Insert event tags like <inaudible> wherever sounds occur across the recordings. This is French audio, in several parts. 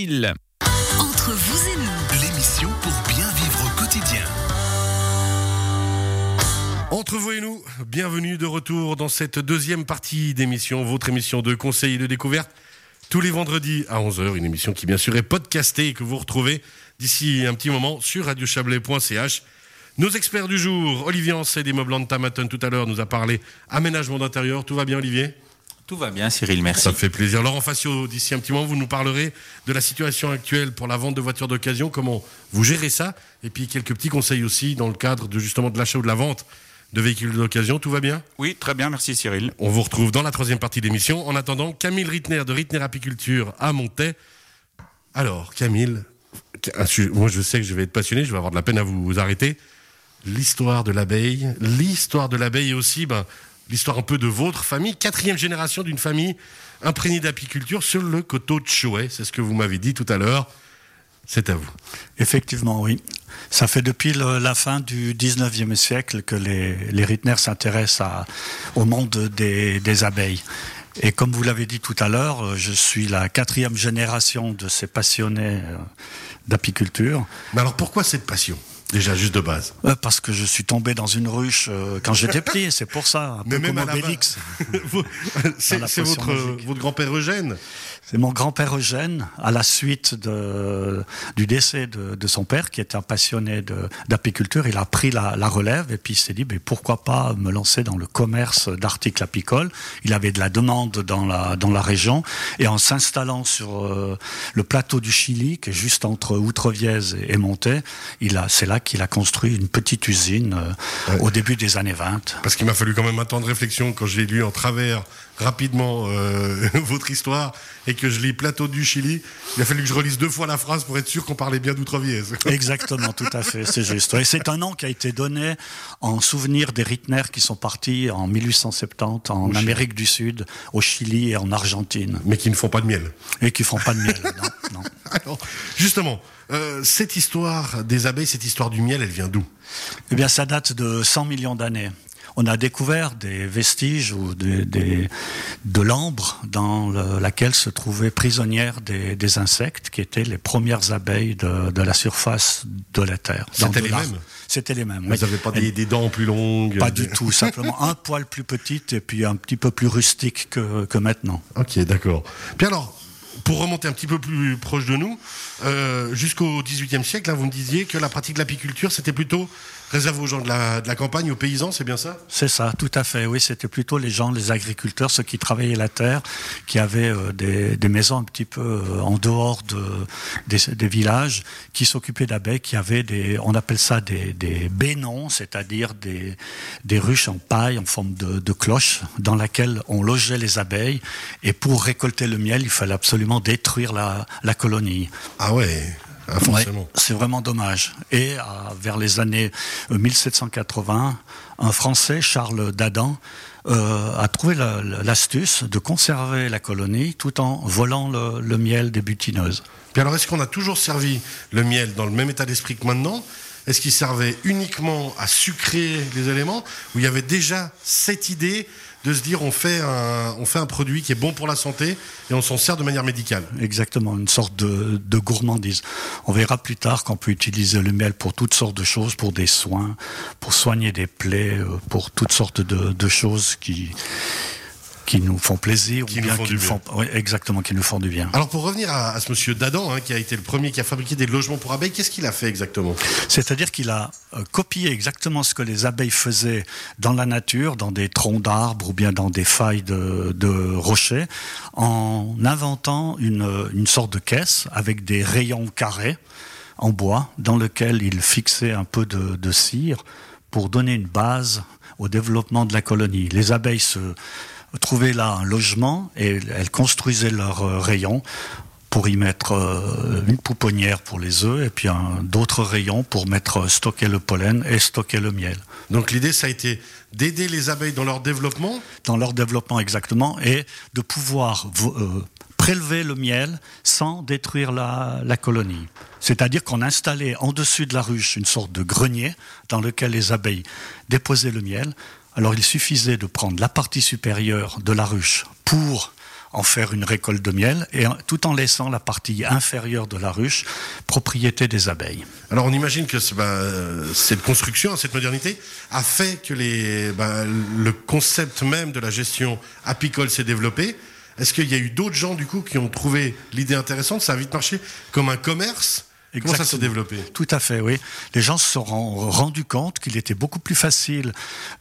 Entre vous et nous, L'émission pour bien vivre au quotidien. Entre vous et nous, bienvenue de retour dans cette deuxième partie d'émission, votre émission de conseil et de découverte, tous les vendredis à 11h, une émission qui bien sûr est podcastée et que vous retrouvez d'ici un petit moment sur radiochablais.ch. Nos experts du jour, Olivier Ancet des Meubles Tamaton tout à l'heure nous a parlé aménagement d'intérieur. Tout va bien Olivier? Tout va bien, Cyril, merci. Ça me fait plaisir. Laurent Facio, d'ici un petit moment, vous nous parlerez de la situation actuelle pour la vente de voitures d'occasion, comment vous gérez ça, et puis quelques petits conseils aussi dans le cadre de justement de l'achat ou de la vente de véhicules d'occasion. Tout va bien? Oui, très bien, merci Cyril. On vous retrouve dans la troisième partie de l'émission. En attendant, Camille Rittner de Rittner Apiculture à Montaix. Alors, Camille, moi je sais que je vais être passionné, je vais avoir de la peine à vous arrêter. L'histoire de l'abeille, l'histoire de l'abeille aussi ben, l'histoire un peu de votre famille, quatrième génération d'une famille imprégnée d'apiculture sur le coteau de Chouet. C'est ce que vous m'avez dit tout à l'heure. C'est à vous. Effectivement, oui. Ça fait depuis le- la fin du 19e siècle que les, les Rittner s'intéressent au monde des, des abeilles. Et comme vous l'avez dit tout à l'heure, euh, je suis la quatrième génération de ces passionnés euh, d'apiculture, Mais alors pourquoi cette passion? Déjà, juste de base. Euh, parce que je suis tombé dans une ruche euh, quand j'étais petit, <laughs> c'est pour ça, un peu comme Obélix. <laughs> C'est votre grand-père Eugène C'est mon grand-père Eugène, à la suite de, du décès de, de son père, qui était un passionné d'apiculture. Il a pris la, la relève et puis il s'est dit, mais pourquoi pas me lancer dans le commerce d'articles apicoles. Il avait de la demande dans la, dans la région. Et en s'installant sur euh, le plateau du Chili, qui est juste entre Outrevièze et, et a, c'est là qu'il a construit une petite usine euh, Ouais. au début des années 20. Parce qu'il m'a fallu quand même un temps de réflexion quand j'ai lu en travers rapidement euh, <laughs> votre histoire et que je lis Plateau du Chili. Il a fallu que je relise deux fois la phrase pour être sûr qu'on parlait bien d'Outrevièze. <laughs> Exactement, tout à fait, c'est juste. Et c'est un nom qui a été donné en souvenir des Rittner qui sont partis en 1870 en. Amérique du Sud, au Chili et en Argentine, Mais qui ne font pas de miel. et qui font pas de miel. Non, <laughs> non. Alors, justement, euh, cette histoire des abeilles, cette histoire du miel, elle vient d'où? Eh bien, ça date de 100 millions d'années. On a découvert des vestiges ou des, des- de l'ambre dans le- laquelle se trouvaient prisonnières des, des insectes qui étaient les premières abeilles de, de la surface de la Terre. C'était les mêmes C'était les mêmes. Vous n'avez pas des, des dents plus longues Pas des- du tout, simplement un <laughs> poil plus petite et puis un petit peu plus rustique que, que maintenant. Ok, d'accord. Puis alors, pour remonter un petit peu plus proche de nous, euh, jusqu'au XVIIIe siècle, là, vous me disiez que la pratique de l'apiculture, c'était plutôt réservé aux gens de la, de la campagne, aux paysans, c'est bien ça? C'est ça, tout à fait. Oui, c'était plutôt les gens, les agriculteurs, ceux qui travaillaient la terre, qui avaient euh, des, des maisons un petit peu euh, en dehors de, des, des villages, qui s'occupaient d'abeilles, qui avaient des, on appelle ça des, des bénons, c'est-à-dire des, des ruches en paille en forme de, de cloche, dans laquelle on logeait les abeilles. Et pour récolter le miel, il fallait absolument détruire la, la colonie. Ah ouais, ah, forcément. Ouais, c'est vraiment dommage. Et euh, vers les années euh, 1780, un Français, Charles Dadan, euh, a trouvé la- la- l'astuce de conserver la colonie tout en volant le, le miel des butineuses. Puis alors, est-ce qu'on a toujours servi le miel dans le même état d'esprit que maintenant? Est-ce qu'il servait uniquement à sucrer les éléments? Ou il y avait déjà cette idée de se dire on fait un, on fait un produit qui est bon pour la santé et on s'en sert de manière médicale Exactement, une sorte de, de gourmandise. On verra plus tard qu'on peut utiliser le miel pour toutes sortes de choses, pour des soins, pour soigner des plaies, euh, pour toutes sortes de, de choses qui qui nous font plaisir Qui ou nous bien font qui du nous font, oui, exactement, qui nous font du bien. Alors pour revenir à, à ce monsieur Dadan, hein, qui a été le premier qui a fabriqué des logements pour abeilles, qu'est-ce qu'il a fait exactement? C'est-à-dire qu'il a euh, copié exactement ce que les abeilles faisaient dans la nature, dans des troncs d'arbres ou bien dans des failles de, de rochers, en inventant une, une sorte de caisse avec des rayons carrés en bois dans lequel il fixait un peu de, de cire pour donner une base au développement de la colonie. Les abeilles se trouvaient là un logement et elles construisaient leurs euh, rayons pour y mettre euh, une pouponnière pour les œufs et puis d'autres rayons pour mettre euh, stocker le pollen et stocker le miel. Donc l'idée, ça a été d'aider les abeilles dans leur développement? Dans leur développement exactement et de pouvoir vo- euh, prélever le miel sans détruire la, la colonie. C'est-à-dire qu'on installait en dessus de la ruche une sorte de grenier dans lequel les abeilles déposaient le miel. Alors il suffisait de prendre la partie supérieure de la ruche pour en faire une récolte de miel, et tout en laissant la partie inférieure de la ruche propriété des abeilles. Alors on imagine que bah, cette construction, cette modernité, a fait que bah, le concept même de la gestion apicole s'est développé. Est-ce qu'il y a eu d'autres gens du coup qui ont trouvé l'idée intéressante? Ça a vite marché comme un commerce Comment ça s'est développé Tout à fait, oui. Les gens se sont rendus compte qu'il était beaucoup plus facile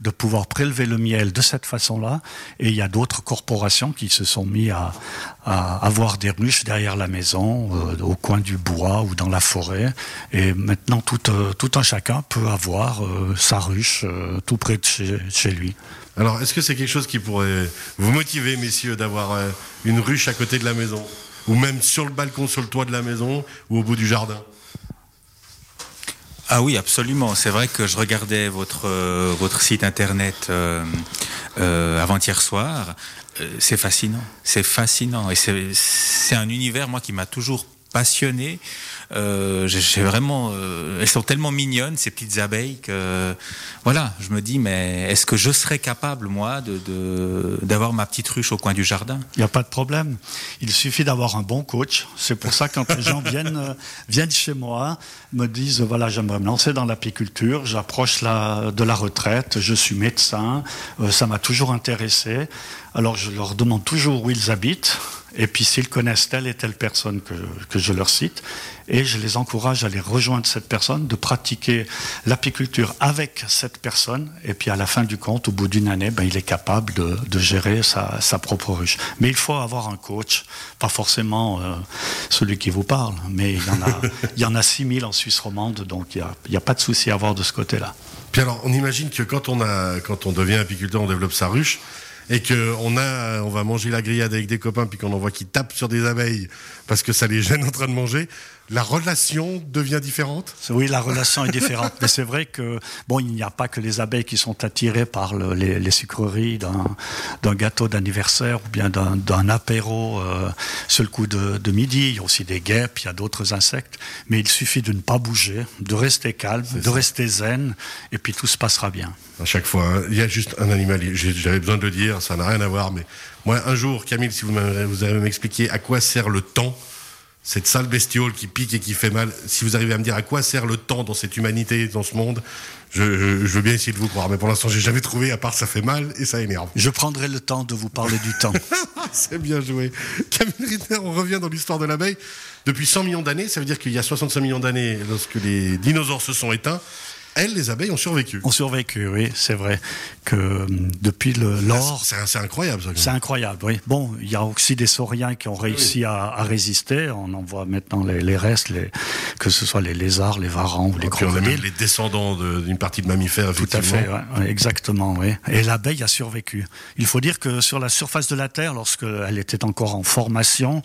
de pouvoir prélever le miel de cette façon-là. Et il y a d'autres corporations qui se sont mis à, avoir des ruches derrière la maison, euh, au coin du bois ou dans la forêt. Et maintenant, tout, euh, un chacun peut avoir euh, sa ruche tout près de chez, lui. Alors, est-ce que c'est quelque chose qui pourrait vous motiver, messieurs, d'avoir une ruche à côté de la maison? Ou même sur le balcon, sur le toit de la maison, ou au bout du jardin ah oui, absolument. C'est vrai que je regardais votre, euh, votre site internet euh, euh, avant-hier soir. c'est fascinant. C'est fascinant. Et c'est un univers, moi, qui m'a toujours passionné. Euh, j'ai vraiment, euh, elles sont tellement mignonnes ces petites abeilles que voilà, je me dis mais est-ce que je serais capable moi de d'avoir ma petite ruche au coin du jardin? Il n'y a pas de problème. Il suffit d'avoir un bon coach. C'est pour ça que quand les gens <laughs> viennent euh, viennent chez moi, me disent voilà j'aimerais me lancer dans l'apiculture, j'approche la, de la retraite, je suis médecin, ça m'a toujours intéressé. Alors je leur demande toujours où ils habitent et puis s'ils connaissent telle et telle personne que, que, je leur cite, et je les encourage à aller rejoindre cette personne, de pratiquer l'apiculture avec cette personne, et puis à la fin du compte, au bout d'une année, ben, il est capable de, de gérer sa, sa, propre ruche. Mais il faut avoir un coach, pas forcément euh, celui qui vous parle, mais il y en a, <laughs> il y en a 6000 en Suisse romande, donc il n'y a, a, pas de souci à avoir de ce côté-là. Puis alors, on imagine que quand on, a, quand on devient apiculteur, on développe sa ruche et que on a, on va manger la grillade avec des copains, puis qu'on en voit qui tapent sur des abeilles parce que ça les gêne en train de manger, la relation devient différente? Oui, la relation est différente. <laughs> Mais c'est vrai que, bon, il n'y a pas que les abeilles qui sont attirées par le, les, les, sucreries d'un gâteau d'anniversaire ou bien d'un apéro euh, sur le coup de, de, midi. Il y a aussi des guêpes, il y a d'autres insectes. Mais il suffit de ne pas bouger, de rester calme, de rester zen, et puis tout se passera bien. À chaque fois, hein. il y a juste un animal. J'avais besoin de le dire, ça n'a rien à voir. Mais moi, un jour, Camille, si vous, vous allez m'expliquer à quoi sert le temps cette sale bestiole qui pique et qui fait mal, si vous arrivez à me dire à quoi sert le temps dans cette humanité, dans ce monde, je, veux bien essayer de vous croire. Mais pour l'instant, j'ai jamais trouvé, à part ça fait mal et ça énerve. Je prendrai le temps de vous parler du temps. <laughs> C'est bien joué. Camille Ritter, on revient dans l'histoire de l'abeille. Depuis 100 millions d'années, ça veut dire qu'il y a 65 millions d'années, lorsque les dinosaures se sont éteints, elles, les abeilles, ont survécu. Ont survécu, oui, c'est vrai. Que euh, depuis le l'or. C'est incroyable, ça. C'est incroyable, oui. Bon, il y a aussi des sauriens qui ont réussi à, à, résister. On en voit maintenant les, les, restes, les, que ce soit les lézards, les varans ou les crocodiles. les descendants d'une partie de mammifères, Tout à fait, ouais, exactement, oui. Et l'abeille a survécu. Il faut dire que sur la surface de la Terre, lorsqu'elle était encore en formation,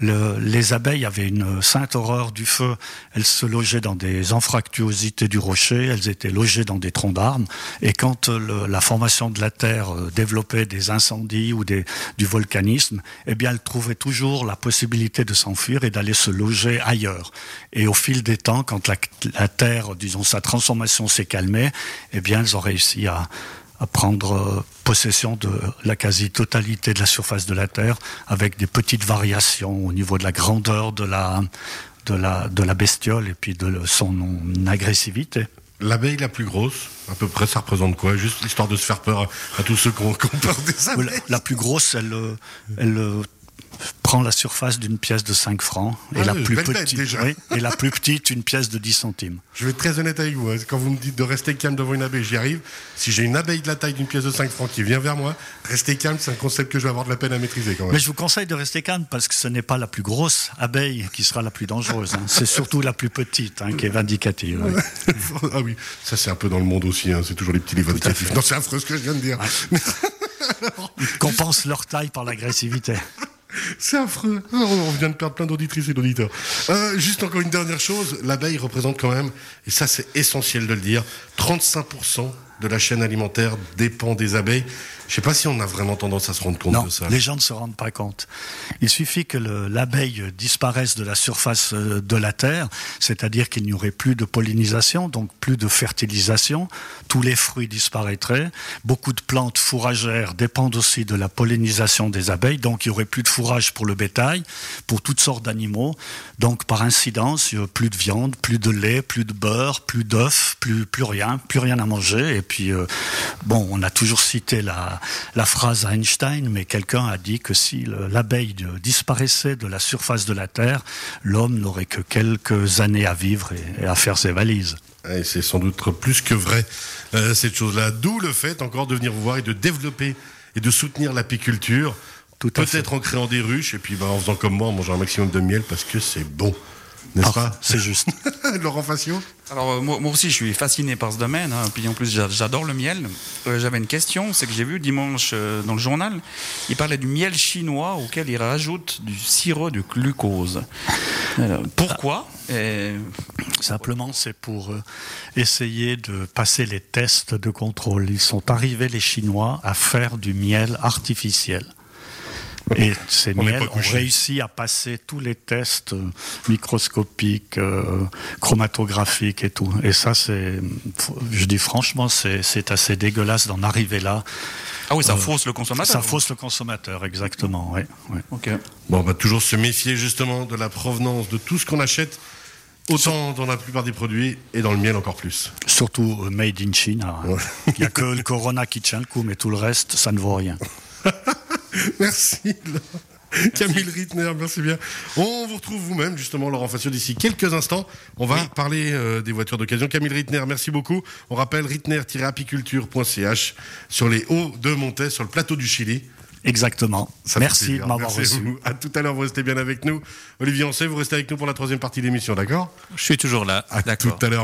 le, les abeilles avaient une sainte horreur du feu. Elles se logeaient dans des anfractuosités du rocher elles étaient logées dans des troncs d'arbres. Et quand euh, la formation de la Terre euh, développait des incendies ou du volcanisme, eh bien, elles trouvaient toujours la possibilité de s'enfuir et d'aller se loger ailleurs. Et au fil des temps, quand la, Terre, disons, sa transformation s'est calmée, eh bien, elles ont réussi à, prendre euh, possession de la quasi-totalité de la surface de la Terre, avec des petites variations au niveau de la grandeur de la bestiole et puis de son agressivité. L'abeille la plus grosse, à peu près, ça représente quoi? Juste l'histoire de se faire peur à, tous ceux qui ont, peur des abeilles. La, plus grosse, elle, euh, elle euh, prend la surface d'une pièce de 5 francs et, ah la plus petite, et la plus petite, une pièce de 10 centimes. Je vais être très honnête avec vous. Hein. Quand vous me dites de rester calme devant une abeille, j'y arrive. Si j'ai une abeille de la taille d'une pièce de 5 francs qui vient vers moi, rester calme, c'est un concept que je vais avoir de la peine à maîtriser quand même. Mais je vous conseille de rester calme parce que ce n'est pas la plus grosse abeille qui sera la plus dangereuse. Hein. C'est surtout la plus petite hein, qui est vindicative. <laughs> ah oui, ça c'est un peu dans le monde aussi. C'est toujours les petits les vindicatifs. Non, c'est affreux ce que je viens de dire. <laughs> Ils compensent leur taille par l'agressivité. C'est affreux. On vient de perdre plein d'auditrices et d'auditeurs. Euh, juste encore une dernière chose, l'abeille représente quand même, et ça c'est essentiel de le dire, 35% de la chaîne alimentaire dépend des abeilles. Je sais pas si on a vraiment tendance à se rendre compte Non, de ça. les gens ne se rendent pas compte. Il suffit que le- l'abeille disparaisse de la surface euh, de la Terre, c'est-à-dire qu'il n'y aurait plus de pollinisation, donc plus de fertilisation, tous les fruits disparaîtraient, beaucoup de plantes fourragères dépendent aussi de la pollinisation des abeilles, donc il n'y aurait plus de fourrage pour le bétail, pour toutes sortes d'animaux, donc par incidence, il y aurait plus de viande, plus de lait, plus de beurre, plus d'œufs, plus, plus rien, plus rien à manger, et puis, euh, bon, on a toujours cité la, la phrase Einstein, mais quelqu'un a dit que si le- l'abeille disparaissait de la surface de la Terre, l'homme n'aurait que quelques années à vivre et, et à faire ses valises. Et c'est sans doute plus que vrai, euh, cette chose-là. D'où le fait encore de venir vous voir et de développer et de soutenir l'apiculture. À. Peut-être en créant des ruches et puis bah, en faisant comme moi, en mangeant un maximum de miel parce que c'est bon. N'est-ce Ah, pas C'est juste. <laughs> Laurent Facio Alors euh, moi, moi aussi je suis fasciné par ce domaine, hein. puis en plus j'a- j'adore le miel. Euh, J'avais une question, c'est que j'ai vu dimanche euh, dans le journal, il parlait du miel chinois auquel il rajoute du sirop de glucose. Alors, pourquoi Et- Simplement, c'est pour euh, essayer de passer les tests de contrôle. Ils sont arrivés, les Chinois, à faire du miel artificiel. Et ces miels ont réussi à passer tous les tests euh, microscopiques, euh, chromatographiques et tout. Et ça, c'est, je dis franchement, c'est assez dégueulasse d'en arriver là. Ah oui, ça Euh, fausse le consommateur. Ça fausse le consommateur, exactement. Ouais, ouais. Ok. Bon, on va toujours se méfier justement de la provenance de tout ce qu'on achète, autant dans la plupart des produits et dans le miel encore plus. Surtout made in China. hein. Ouais. Il n'y a que le Corona qui tient le coup, mais tout le reste, ça ne vaut rien. <laughs> <laughs> Merci. Camille Rittner, merci bien. On vous retrouve vous-même, justement, Laurent Facio, d'ici quelques instants. On va parler euh, des voitures d'occasion. Camille Rittner, merci beaucoup. On rappelle rittner-apiculture.ch sur les hauts de Montais, sur le plateau du Chili. Exactement. Ça Merci de m'avoir reçu. vous. À tout à l'heure, vous restez bien avec nous. Olivier Ancet, vous restez avec nous pour la troisième partie de l'émission, d'accord? Je suis toujours là. À tout à l'heure.